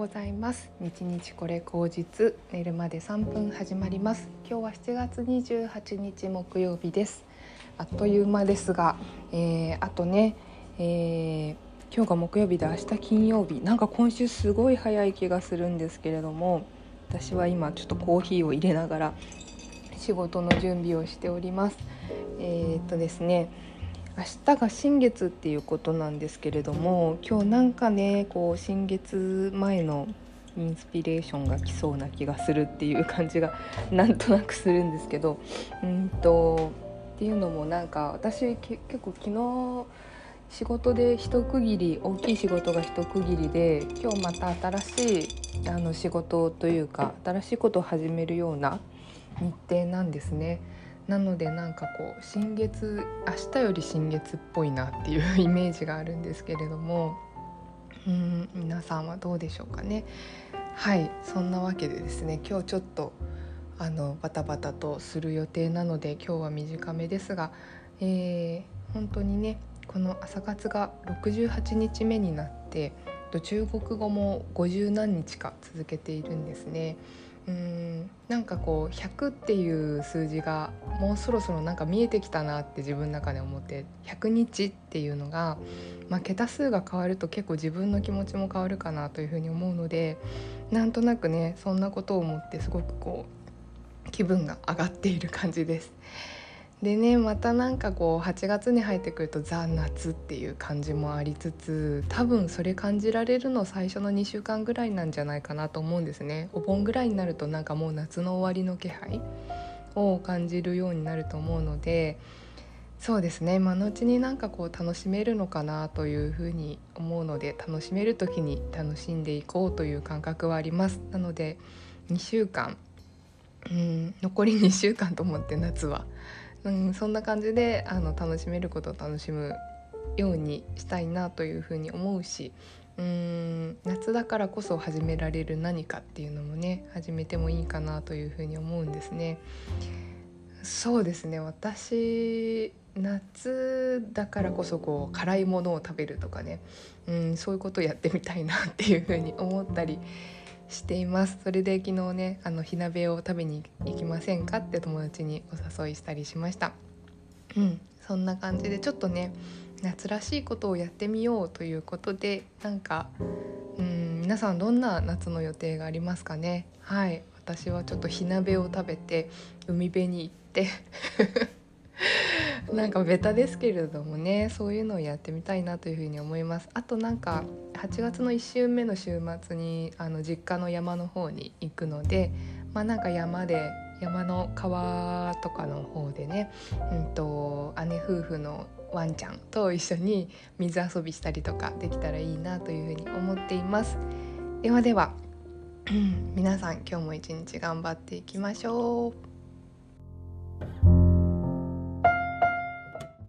ございます。日日これ口実寝るまで3分始まります。今日は7月28日木曜日です。あっという間ですが、えー、あとね、えー、今日が木曜日で明日金曜日。なんか今週すごい早い気がするんですけれども私は今ちょっとコーヒーを入れながら仕事の準備をしております。えー、っとですね明日が新月っていうことなんですけれども今日なんかねこう新月前のインスピレーションが来そうな気がするっていう感じがなんとなくするんですけどうんとっていうのもなんか私結構昨日仕事で一区切り大きい仕事が一区切りで今日また新しいあの仕事というか新しいことを始めるような日程なんですね。なのでなんかこう新月明日より新月っぽいなっていう イメージがあるんですけれどもうん皆さんはどうでしょうかねはいそんなわけでですね今日ちょっとあのバタバタとする予定なので今日は短めですが、えー、本当にねこの朝活が68日目になって中国語も50何日か続けているんですね。うんなんかこう100っていう数字がもうそろそろなんか見えてきたなって自分の中で思って100日っていうのが、まあ、桁数が変わると結構自分の気持ちも変わるかなというふうに思うのでなんとなくねそんなことを思ってすごくこう気分が上がっている感じです。でねまたなんかこう8月に入ってくるとザ・夏っていう感じもありつつ多分それ感じられるの最初の2週間ぐらいなんじゃないかなと思うんですね。お盆ぐらいになるとなんかもう夏の終わりの気配を感じるようになると思うのでそうですね。今のうちになんかこう楽しめるのかなというふうに思うので楽しめる時に楽しんでいこうという感覚はあります。なので2週間うん残り2週間と思って夏はうん、そんな感じであの楽しめることを楽しむようにしたいなというふうに思うしうん夏だからこそ始められる何かっていうのもね始めてもいいかなというふうに思うんですね。そうですね私夏だからこそこう辛いものを食べるとかね、うん、そういうことをやってみたいなっていうふうに思ったりしています。それで昨日ねあの火鍋を食べに行きませんか？って友達にお誘いしたりしました。うん。そんな感じでちょっとね夏らしいことをやってみようということでなんかうん皆さんどんな夏の予定がありますかね？はい。私はちょっと火鍋を食べて海辺に行って なんかベタですけれどもねそういうのをやってみたいなというふうに思います。あとなんか8月の1週目の週末にあの実家の山の方に行くのでまあなんか山で山の川とかの方でね、うんと、姉夫婦のワンちゃんと一緒に水遊びしたりとかできたらいいなというふうに思っています。ではでは皆さん今日も一日頑張っていきましょう。